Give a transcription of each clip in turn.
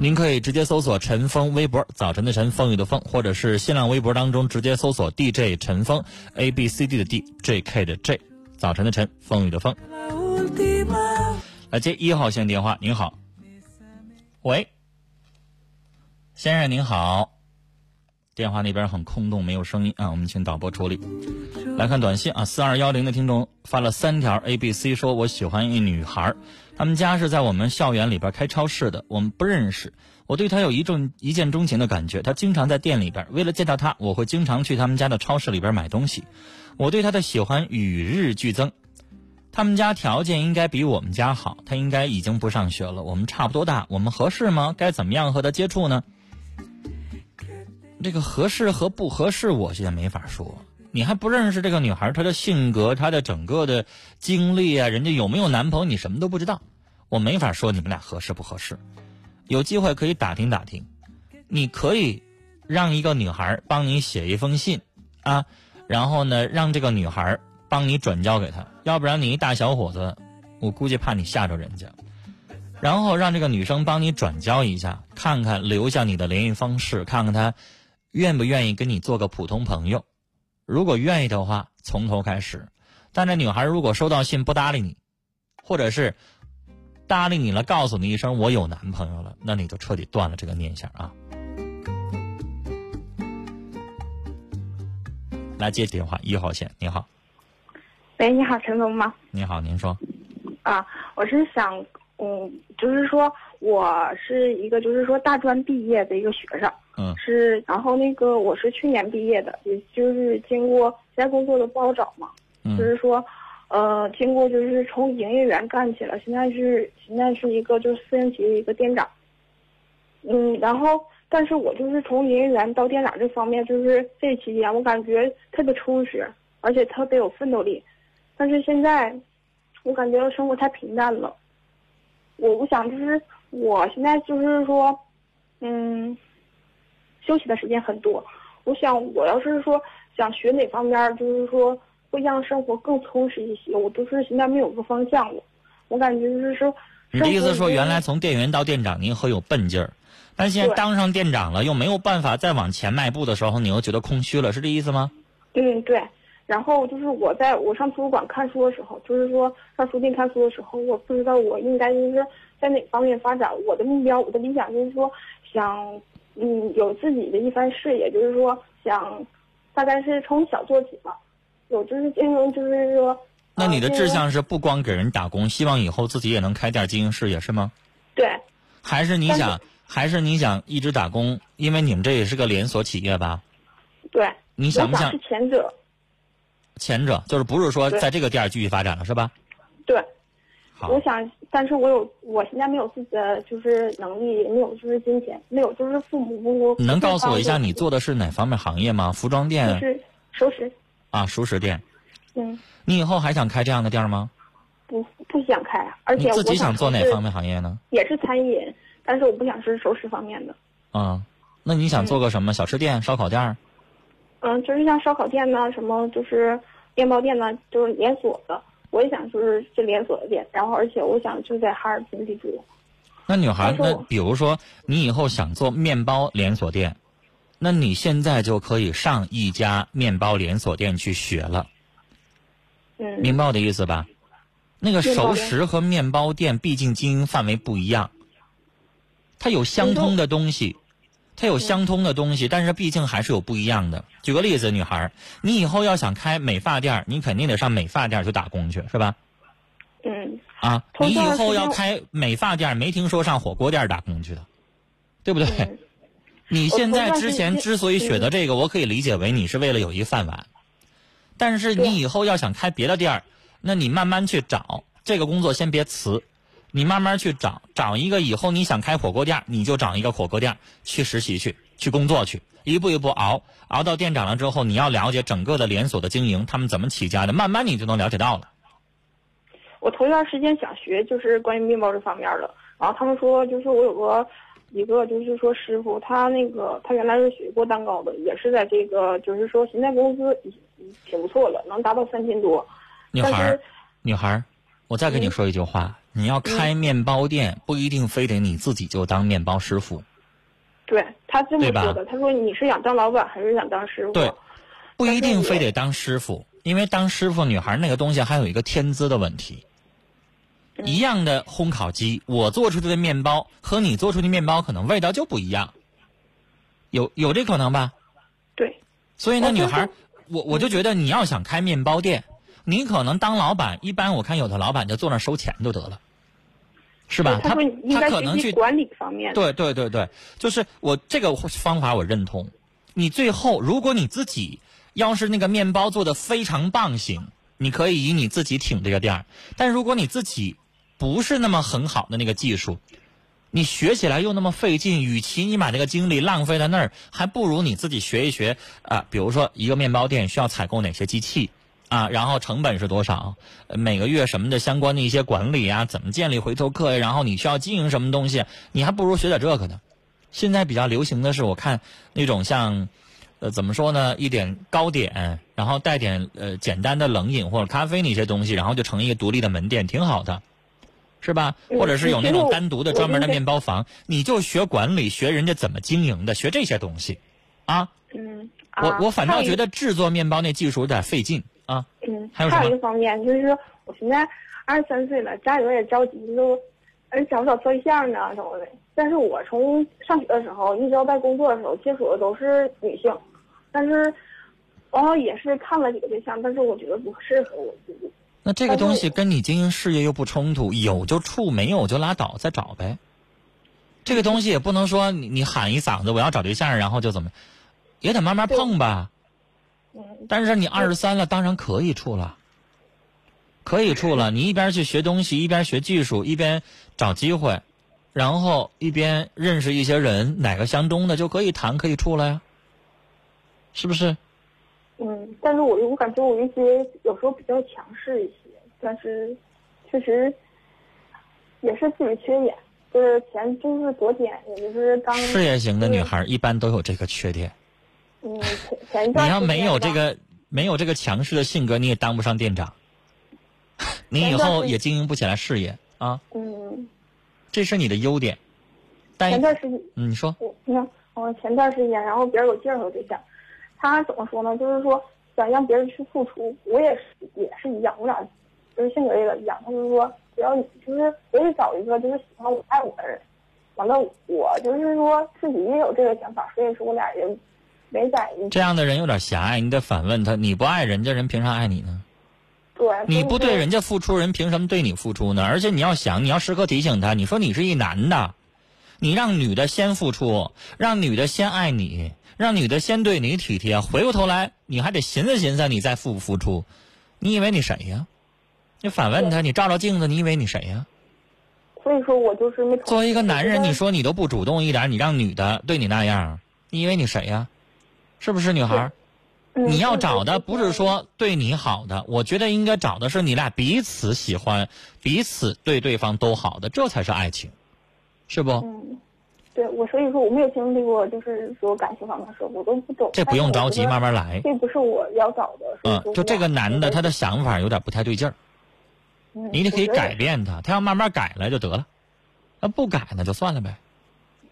您可以直接搜索陈峰微博，早晨的晨，风雨的风，或者是新浪微博当中直接搜索 DJ 陈峰，A B C D 的 D，J K 的 J，早晨的晨，风雨的风。来接一号线电话，您好，喂，先生您好，电话那边很空洞，没有声音啊，我们请导播处理。来看短信啊，四二幺零的听众发了三条 A B C，说我喜欢一女孩。他们家是在我们校园里边开超市的，我们不认识。我对他有一种一见钟情的感觉，他经常在店里边。为了见到他，我会经常去他们家的超市里边买东西。我对他的喜欢与日俱增。他们家条件应该比我们家好，他应该已经不上学了。我们差不多大，我们合适吗？该怎么样和他接触呢？这个合适和不合适，我现在没法说。你还不认识这个女孩，她的性格，她的整个的经历啊，人家有没有男朋友，你什么都不知道，我没法说你们俩合适不合适。有机会可以打听打听，你可以让一个女孩帮你写一封信啊，然后呢，让这个女孩帮你转交给他，要不然你一大小伙子，我估计怕你吓着人家。然后让这个女生帮你转交一下，看看留下你的联系方式，看看她愿不愿意跟你做个普通朋友。如果愿意的话，从头开始。但这女孩如果收到信不搭理你，或者是搭理你了，告诉你一声我有男朋友了，那你就彻底断了这个念想啊！来接电话，一号线，你好。喂，你好，陈总吗？你好，您说。啊，我是想，嗯，就是说我是一个，就是说大专毕业的一个学生。嗯，是，然后那个我是去年毕业的，也就是经过现在工作都不好找嘛，就是说，呃，经过就是从营业员干起了，现在是现在是一个就是私人企业的一个店长，嗯，然后但是我就是从营业员到店长这方面，就是这期间我感觉特别充实，而且特别有奋斗力，但是现在我感觉生活太平淡了，我不想就是我现在就是说，嗯。休息的时间很多，我想我要是说想学哪方面，就是说会让生活更充实一些，我都是现在没有个方向我。我感觉就是说，你的意思说原来从店员到店长您很有奔劲儿，但现在当上店长了又没有办法再往前迈步的时候，你又觉得空虚了，是这意思吗？嗯，对。然后就是我在我上图书馆看书的时候，就是说上书店看书的时候，我不知道我应该就是在哪方面发展。我的目标，我的理想就是说想。嗯，有自己的一番事业，就是说想，大概是从小做起吧。有就是经营，就是说。那你的志向是不光给人打工，希望以后自己也能开店经营事业，是吗？对。还是你想，还是你想一直打工？因为你们这也是个连锁企业吧？对。你想不想？是前者。前者就是不是说在这个店继续发展了，是吧？对。我想，但是我有，我现在没有自己的就是能力，没有就是金钱，没有就是父母不。你能告诉我一下，你做的是哪方面行业吗？服装店。是熟食。啊，熟食店。嗯。你以后还想开这样的店吗？不，不想开，而且我自己想做哪方面行业呢？也是餐饮，但是我不想是熟食方面的。啊，那你想做个什么？小吃店、烧烤店？嗯，就是像烧烤店呢，什么就是面包店呢，就是连锁的。我也想就是这连锁的店，然后而且我想就在哈尔滨立足。那女孩，那比如说你以后想做面包连锁店，那你现在就可以上一家面包连锁店去学了。嗯。明白我的意思吧？那个熟食和面包店毕竟经营范围不一样，它有相通的东西。它有相通的东西，但是毕竟还是有不一样的。举个例子，女孩，你以后要想开美发店，你肯定得上美发店去打工去，是吧？嗯。啊，你以后要开美发店，没听说上火锅店打工去的，对不对？你现在之前之所以选择这个，我可以理解为你是为了有一饭碗。但是你以后要想开别的店儿，那你慢慢去找这个工作，先别辞。你慢慢去找，找一个以后你想开火锅店，你就找一个火锅店去实习去，去工作去，一步一步熬，熬到店长了之后，你要了解整个的连锁的经营，他们怎么起家的，慢慢你就能了解到了。我头一段时间想学，就是关于面包这方面的，然后他们说，就是我有个一个，就是说师傅，他那个他原来是学过蛋糕的，也是在这个，就是说现在工资挺不错了，能达到三千多。女孩，女孩，我再跟你说一句话。你要开面包店，不一定非得你自己就当面包师傅。对他这么说的，他说你是想当老板还是想当师傅？对，不一定非得当师傅，因为当师傅女孩那个东西还有一个天资的问题。一样的烘烤机，我做出的面包和你做出的面包可能味道就不一样，有有这可能吧？对。所以那，女孩，我我就觉得你要想开面包店。你可能当老板，一般我看有的老板就坐那收钱就得了，是吧？他他可能去管理方面。对对对对，就是我这个方法我认同。你最后如果你自己要是那个面包做的非常棒型，你可以以你自己挺这个店儿。但如果你自己不是那么很好的那个技术，你学起来又那么费劲，与其你把这个精力浪费在那儿，还不如你自己学一学啊。比如说一个面包店需要采购哪些机器。啊，然后成本是多少？每个月什么的相关的一些管理啊，怎么建立回头客呀？然后你需要经营什么东西？你还不如学点这个呢。现在比较流行的是，我看那种像，呃，怎么说呢？一点糕点，然后带点呃简单的冷饮或者咖啡那些东西，然后就成一个独立的门店，挺好的，是吧？或者是有那种单独的专门的面包房，你就学管理，学人家怎么经营的，学这些东西，啊。嗯。我我反倒觉得制作面包那技术有点费劲。啊，嗯，还有一个方面就是，我现在二十三岁了，家里边也着急，都，哎，找不找对象呢什么的。但是我从上学的时候一直到在工作的时候接触的都是女性，但是，然后也是看了几个对象，但是我觉得不适合我自己。那这个东西跟你经营事业又不冲突，有就处，没有就拉倒，再找呗。这个东西也不能说你你喊一嗓子我要找对象，然后就怎么，也得慢慢碰吧。但是你二十三了，当然可以处了，可以处了。你一边去学东西，一边学技术，一边找机会，然后一边认识一些人，哪个相中的就可以谈，可以处了呀，是不是？嗯，但是我我感觉我一些有时候比较强势一些，但是确实也是自己缺点，就是前就是昨天，也就是刚事业型的女孩一般都有这个缺点。嗯，前你要没有这个没有这个强势的性格，你也当不上店长，你以后也经营不起来事业啊。嗯，这是你的优点。前段时间，嗯，你说，你看，我前段时间，然后别人给我介绍个对象，他怎么说呢？就是说想让别人去付出，我也是也是一样，我俩就是性格有点一样。他就说，只要你就是我得找一个就是喜欢我、爱我的人。完了，我就是说自己也有这个想法，所以说我俩人。没在意。这样的人有点狭隘，你得反问他：你不爱人家人，凭啥爱你呢？对。你不对人家付出，人凭什么对你付出呢？而且你要想，你要时刻提醒他：你说你是一男的，你让女的先付出，让女的先爱你，让女的先对你体贴，回过头来你还得寻思寻思，你再付不付出？你以为你谁呀？你反问他：你照照镜子，你以为你谁呀？所以说我就是没。作为一个男人，你说你都不主动一点，你让女的对你那样，你以为你谁呀？是不是女孩？你要找的不是说对你好的，我觉得应该找的是你俩彼此喜欢、彼此对对方都好的，这才是爱情，是不？嗯，对我所以说我没有经历过，就是说感情方面的事，我都不懂。这不用着急，慢慢来。这不是我要找的。嗯，就这个男的，他的想法有点不太对劲儿。你得可以改变他，他要慢慢改了就得了，那不改那就算了呗。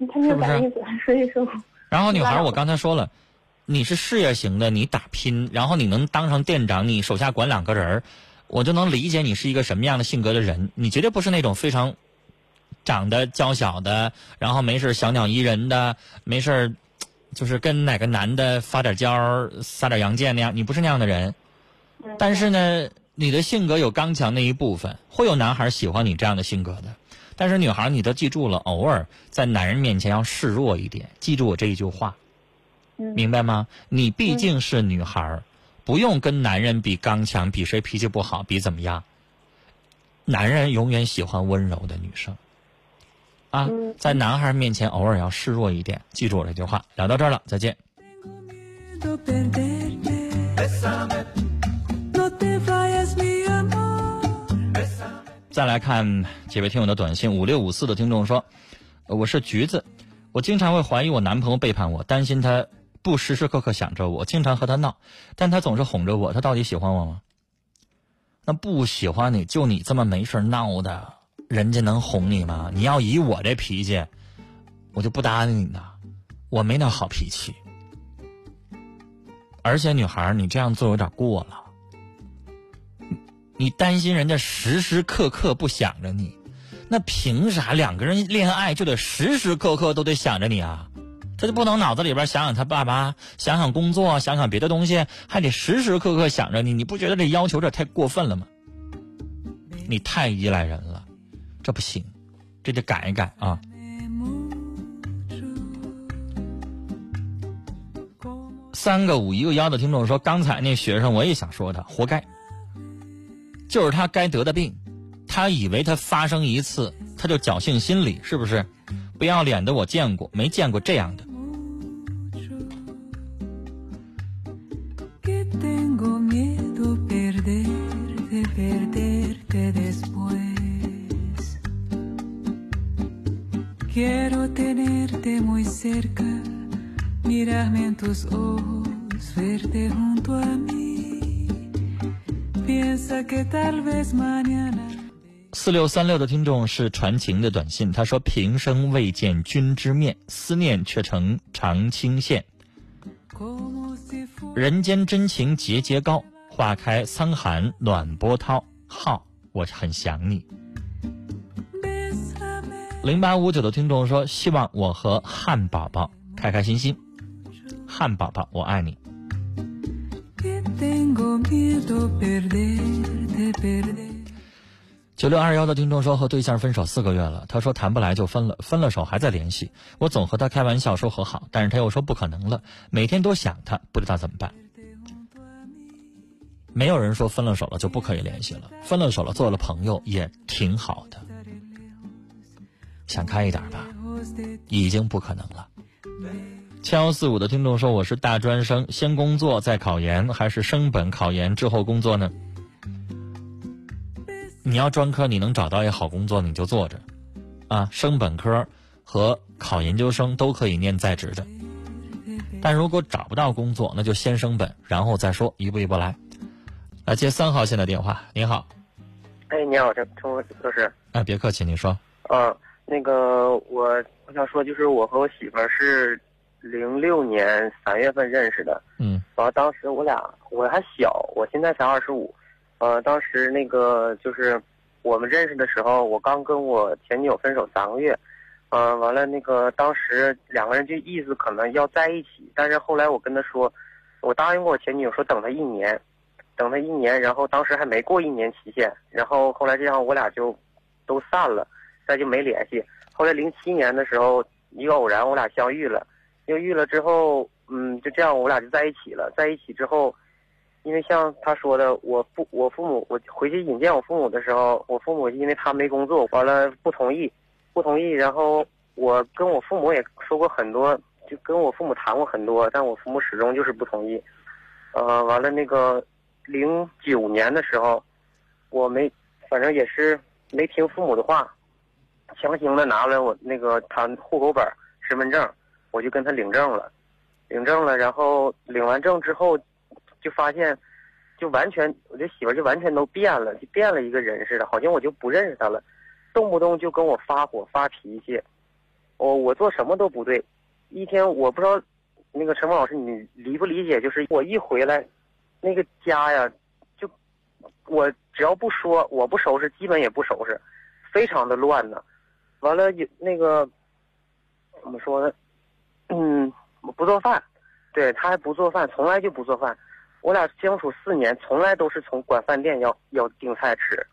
是不是？所以说。然后女孩，我刚才说了。你是事业型的，你打拼，然后你能当上店长，你手下管两个人儿，我就能理解你是一个什么样的性格的人。你绝对不是那种非常长得娇小的，然后没事小鸟依人的，没事就是跟哪个男的发点娇、撒点洋剑那样。你不是那样的人。但是呢，你的性格有刚强那一部分，会有男孩喜欢你这样的性格的。但是女孩，你都记住了，偶尔在男人面前要示弱一点，记住我这一句话，明白吗？你毕竟是女孩儿，不用跟男人比刚强，比谁脾气不好，比怎么样。男人永远喜欢温柔的女生，啊，在男孩面前偶尔要示弱一点，记住我这句话。聊到这儿了，再见。再来看几位听友的短信，五六五四的听众说：“我是橘子，我经常会怀疑我男朋友背叛我，担心他不时时刻刻想着我，经常和他闹，但他总是哄着我，他到底喜欢我吗？那不喜欢你就你这么没事闹的，人家能哄你吗？你要以我这脾气，我就不搭理你了，我没那好脾气。而且女孩，你这样做有点过了。”你担心人家时时刻刻不想着你，那凭啥两个人恋爱就得时时刻刻都得想着你啊？他就不能脑子里边想想他爸爸，想想工作，想想别的东西，还得时时刻刻想着你？你不觉得这要求这太过分了吗？你太依赖人了，这不行，这得改一改啊！三个五一个幺的听众说，刚才那学生我也想说他活该。就是他该得的病，他以为他发生一次，他就侥幸心理，是不是？不要脸的我见过，没见过这样的。四六三六的听众是传情的短信，他说：“平生未见君之面，思念却成长青线。人间真情节节高，花开沧寒暖波涛。好，我很想你。”零八五九的听众说：“希望我和汉宝宝开开心心。”汉堡包，我爱你。九六二幺的听众说和对象分手四个月了，他说谈不来就分了，分了手还在联系。我总和他开玩笑说和好，但是他又说不可能了，每天都想他，不知道怎么办。没有人说分了手了就不可以联系了，分了手了做了朋友也挺好的。想开一点吧，已经不可能了。七幺四五的听众说：“我是大专生，先工作再考研，还是升本考研之后工作呢？你要专科，你能找到一好工作，你就做着，啊，升本科和考研究生都可以念在职的。但如果找不到工作，那就先升本，然后再说，一步一步来。来接三号线的电话，您好。哎，你好，这陈老师。哎，别客气，你说。嗯，那个我我想说，就是我和我媳妇儿是。零六年三月份认识的，嗯，完了当时我俩我还小，我现在才二十五，呃，当时那个就是我们认识的时候，我刚跟我前女友分手三个月，嗯，完了那个当时两个人就意思可能要在一起，但是后来我跟他说，我答应过我前女友说等他一年，等他一年，然后当时还没过一年期限，然后后来这样我俩就都散了，再就没联系。后来零七年的时候一个偶然我俩相遇了。又遇了之后，嗯，就这样，我俩就在一起了。在一起之后，因为像他说的，我父我父母，我回去引荐我父母的时候，我父母因为他没工作，完了不同意，不同意。然后我跟我父母也说过很多，就跟我父母谈过很多，但我父母始终就是不同意。呃，完了那个零九年的时候，我没，反正也是没听父母的话，强行的拿了我那个他户口本、身份证。我就跟他领证了，领证了，然后领完证之后，就发现，就完全，我这媳妇就完全都变了，就变了一个人似的，好像我就不认识他了，动不动就跟我发火发脾气，我我做什么都不对，一天我不知道，那个陈峰老师你理不理解？就是我一回来，那个家呀，就我只要不说我不收拾，基本也不收拾，非常的乱呢。完了有那个怎么说呢？嗯，不做饭，对他还不做饭，从来就不做饭。我俩相处四年，从来都是从管饭店要要订菜吃。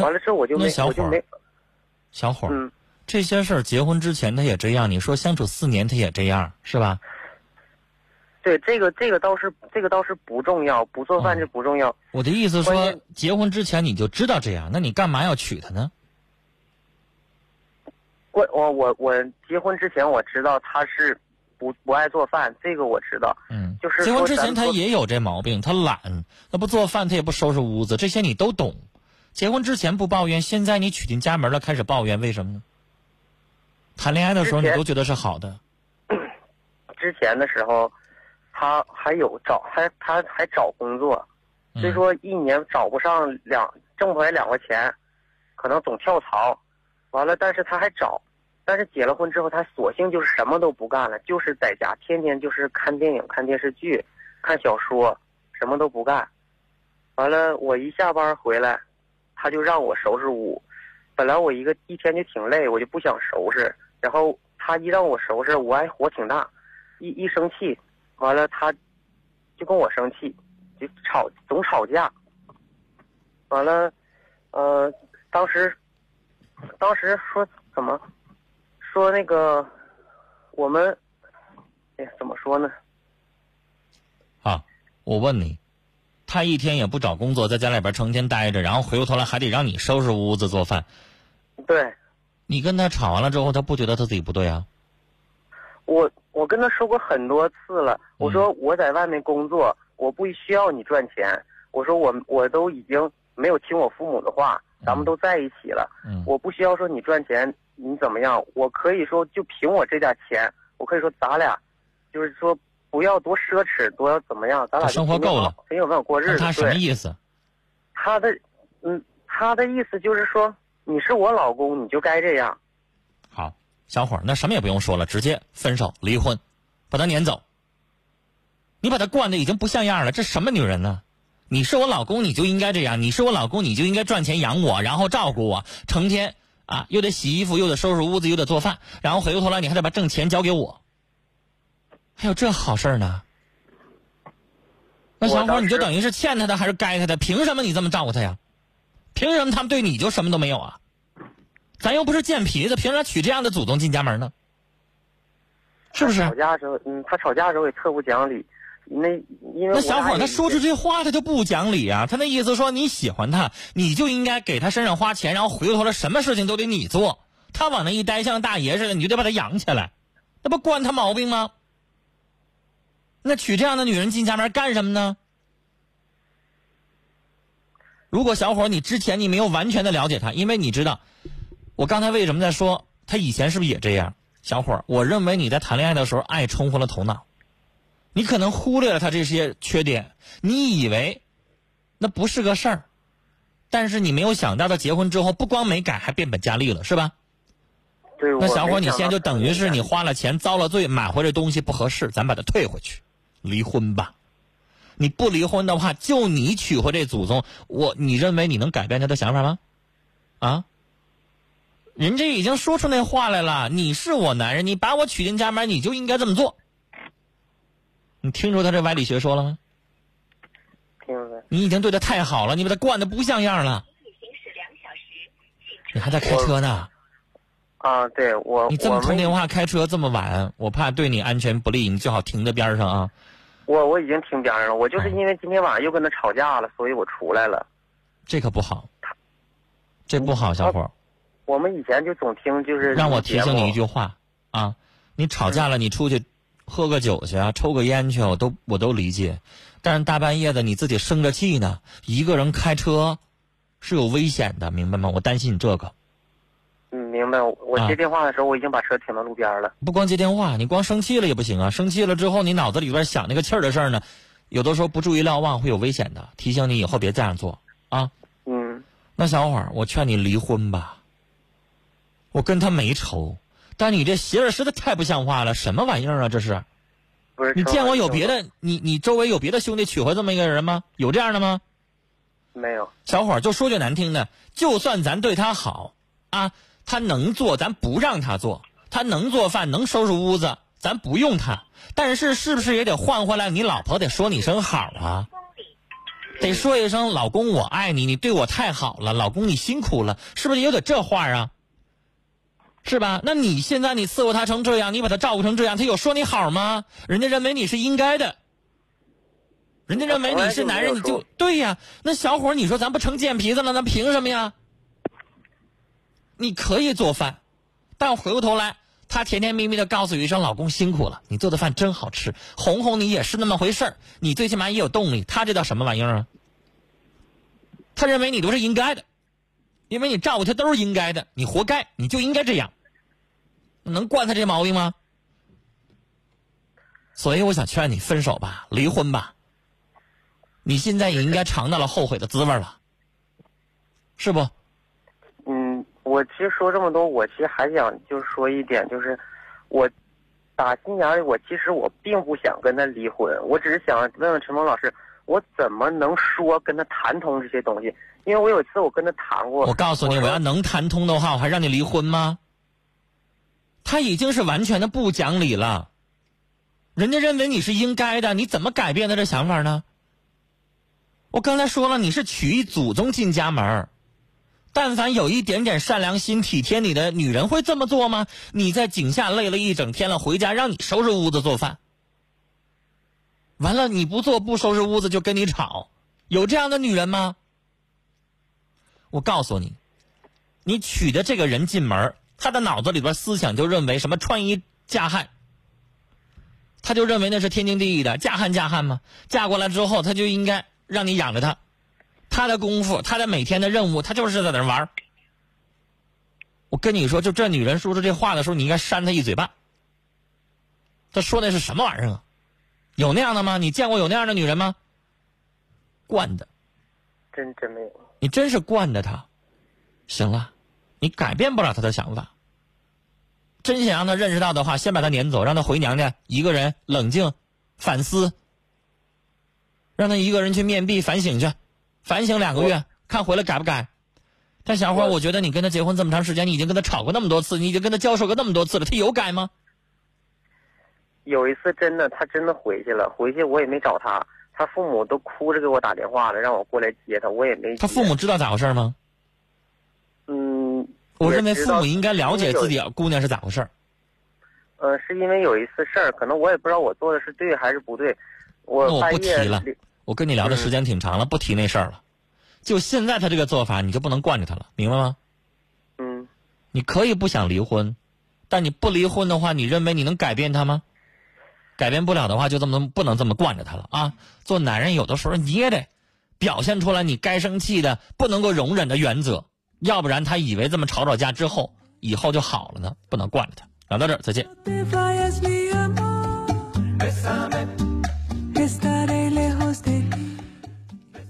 完了之后我就没我就没。小伙儿，嗯，这些事儿结婚之前他也这样，你说相处四年他也这样，是吧？对，这个这个倒是这个倒是不重要，不做饭就不重要。我的意思说，结婚之前你就知道这样，那你干嘛要娶她呢？我我我我结婚之前我知道他是不不爱做饭，这个我知道。嗯，就是结婚之前他也有这毛病，他懒，他不做饭，他也不收拾屋子，这些你都懂。结婚之前不抱怨，现在你娶进家门了开始抱怨，为什么呢？谈恋爱的时候你都觉得是好的。之前的时候。他还有找还他还找工作，所以说一年找不上两挣不回来两块钱，可能总跳槽，完了但是他还找，但是结了婚之后他索性就是什么都不干了，就是在家天天就是看电影看电视剧，看小说，什么都不干，完了我一下班回来，他就让我收拾屋，本来我一个一天就挺累，我就不想收拾，然后他一让我收拾，我还火挺大，一一生气。完了，他就跟我生气，就吵，总吵架。完了，呃，当时，当时说怎么，说那个，我们，哎，怎么说呢？啊，我问你，他一天也不找工作，在家里边成天待着，然后回过头来还得让你收拾屋子做饭。对。你跟他吵完了之后，他不觉得他自己不对啊？我。我跟他说过很多次了，我说我在外面工作，我不需要你赚钱。我说我我都已经没有听我父母的话，咱们都在一起了，我不需要说你赚钱，你怎么样？我可以说就凭我这点钱，我可以说咱俩，就是说不要多奢侈，多要怎么样？咱俩生活够了，很有办法过日子。他什么意思？他的，嗯，他的意思就是说，你是我老公，你就该这样。好。小伙儿，那什么也不用说了，直接分手离婚，把他撵走。你把他惯的已经不像样了，这什么女人呢？你是我老公，你就应该这样；你是我老公，你就应该赚钱养我，然后照顾我，成天啊又得洗衣服，又得收拾屋子，又得做饭，然后回过头来你还得把挣钱交给我。还有这好事呢？那小伙儿你就等于是欠他的还是该他的？凭什么你这么照顾他呀？凭什么他们对你就什么都没有啊？咱又不是贱皮子，凭啥娶这样的祖宗进家门呢？是不是？吵架的时候，嗯，他吵架的时候也特不讲理。那因为那小伙他说出这话，他就不讲理啊！他那意思说你喜欢他，你就应该给他身上花钱，然后回过头来什么事情都得你做。他往那一待，像大爷似的，你就得把他养起来，那不惯他毛病吗？那娶这样的女人进家门干什么呢？如果小伙你之前你没有完全的了解他，因为你知道。我刚才为什么在说他以前是不是也这样，小伙儿？我认为你在谈恋爱的时候爱冲昏了头脑，你可能忽略了他这些缺点，你以为那不是个事儿，但是你没有想到他结婚之后不光没改，还变本加厉了，是吧？对。那小伙，你现在就等于是你花了钱遭了罪，买回来东西不合适，咱把它退回去，离婚吧。你不离婚的话，就你娶回这祖宗，我你认为你能改变他的想法吗？啊？人家已经说出那话来了，你是我男人，你把我娶进家门，你就应该这么做。你听出他这歪理邪说了吗？听了。你已经对他太好了，你把他惯的不像样了。你还在开车呢？啊，对我。你这么通电话开车这么晚，我怕对你安全不利，你最好停在边上啊。我我已经停边上了，我就是因为今天晚上又跟他吵架了，所以我出来了。这可不好。这不好，小伙。我们以前就总听，就是让我提醒你一句话啊，你吵架了，你出去喝个酒去啊，抽个烟去，我都我都理解。但是大半夜的你自己生着气呢，一个人开车是有危险的，明白吗？我担心你这个。嗯，明白。我接电话的时候，我已经把车停到路边了。不光接电话，你光生气了也不行啊！生气了之后，你脑子里边想那个气儿的事儿呢，有的时候不注意瞭望会有危险的。提醒你以后别这样做啊。嗯。那小伙儿，我劝你离婚吧。我跟他没仇，但你这媳妇实在太不像话了，什么玩意儿啊？这是，不是你见过有别的？你你周围有别的兄弟娶回这么一个人吗？有这样的吗？没有。小伙儿，就说句难听的，就算咱对他好啊，他能做，咱不让他做；他能做饭，能收拾屋子，咱。咱不用他，但是是不是也得换回来？你老婆得说你声好啊，得说一声老公我爱你，你对我太好了，老公你辛苦了，是不是也得这话啊？是吧？那你现在你伺候他成这样，你把他照顾成这样，他有说你好吗？人家认为你是应该的，人家认为你是男人，你就对呀。那小伙你说咱不成贱皮子了，那凭什么呀？你可以做饭，但回过头来，他甜甜蜜蜜的告诉一声老公辛苦了，你做的饭真好吃，哄哄你也是那么回事儿，你最起码也有动力。他这叫什么玩意儿啊？他认为你都是应该的，因为你照顾他都是应该的，你活该，你就应该这样。能惯他这毛病吗？所以我想劝你分手吧，离婚吧。你现在也应该尝到了后悔的滋味了，是不？嗯，我其实说这么多，我其实还想就说一点，就是我打心眼里，我其实我并不想跟他离婚，我只是想问问陈峰老师，我怎么能说跟他谈通这些东西？因为我有一次我跟他谈过。我告诉你，我要能谈通的话，我还让你离婚吗？他已经是完全的不讲理了，人家认为你是应该的，你怎么改变他这想法呢？我刚才说了，你是娶一祖宗进家门但凡有一点点善良心、体贴你的女人会这么做吗？你在井下累了一整天了，回家让你收拾屋子做饭，完了你不做不收拾屋子就跟你吵，有这样的女人吗？我告诉你，你娶的这个人进门他的脑子里边思想就认为什么穿衣嫁汉，他就认为那是天经地义的，嫁汉嫁汉嘛，嫁过来之后他就应该让你养着他，他的功夫，他的每天的任务，他就是在那玩我跟你说，就这女人说出这话的时候，你应该扇她一嘴巴。她说的是什么玩意儿啊？有那样的吗？你见过有那样的女人吗？惯的，真真没有。你真是惯的她。行了。你改变不了他的想法。真想让他认识到的话，先把他撵走，让他回娘家，一个人冷静反思，让他一个人去面壁反省去，反省两个月，看回来改不改。但小伙，我觉得你跟他结婚这么长时间，你已经跟他吵过那么多次，你已经跟他交涉过那么多次了，他有改吗？有一次真的，他真的回去了，回去我也没找他，他父母都哭着给我打电话了，让我过来接他，我也没。他父母知道咋回事吗？嗯，我认为父母应该了解自己姑娘是咋回事儿。呃，是因为有一次事儿，可能我也不知道我做的是对还是不对。我那我不提了，我跟你聊的时间挺长了，不提那事儿了。就现在他这个做法，你就不能惯着他了，明白吗？嗯。你可以不想离婚，但你不离婚的话，你认为你能改变他吗？改变不了的话，就这么不能这么惯着他了啊！做男人有的时候你也得表现出来，你该生气的、不能够容忍的原则。要不然他以为这么吵吵架之后以后就好了呢，不能惯着他。聊到这儿，再见。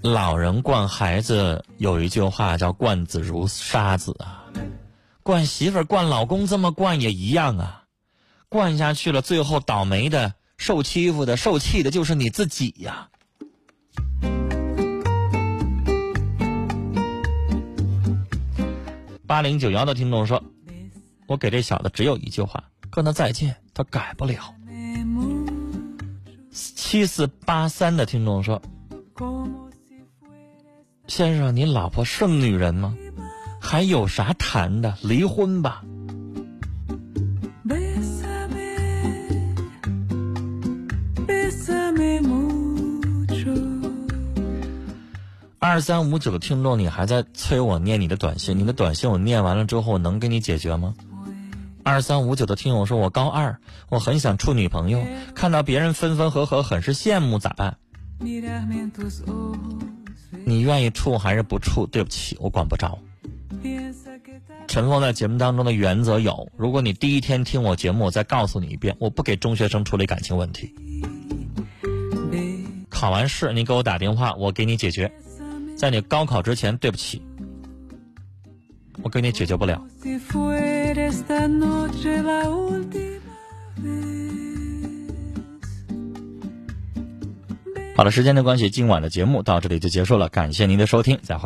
老人惯孩子有一句话叫“惯子如杀子”啊，惯媳妇儿、惯老公这么惯也一样啊，惯下去了，最后倒霉的、受欺负的、受气的就是你自己呀。八零九幺的听众说：“我给这小子只有一句话，跟他再见，他改不了。”七四八三的听众说：“先生，你老婆是女人吗？还有啥谈的？离婚吧。”二三五九的听众，你还在催我念你的短信？你的短信我念完了之后，我能给你解决吗？二三五九的听友说：“我高二，我很想处女朋友，看到别人分分合合，很是羡慕，咋办？”你愿意处还是不处？对不起，我管不着。陈峰在节目当中的原则有：如果你第一天听我节目，我再告诉你一遍，我不给中学生处理感情问题。考完试你给我打电话，我给你解决。在你高考之前，对不起，我给你解决不了。好了，时间的关系，今晚的节目到这里就结束了，感谢您的收听，再会。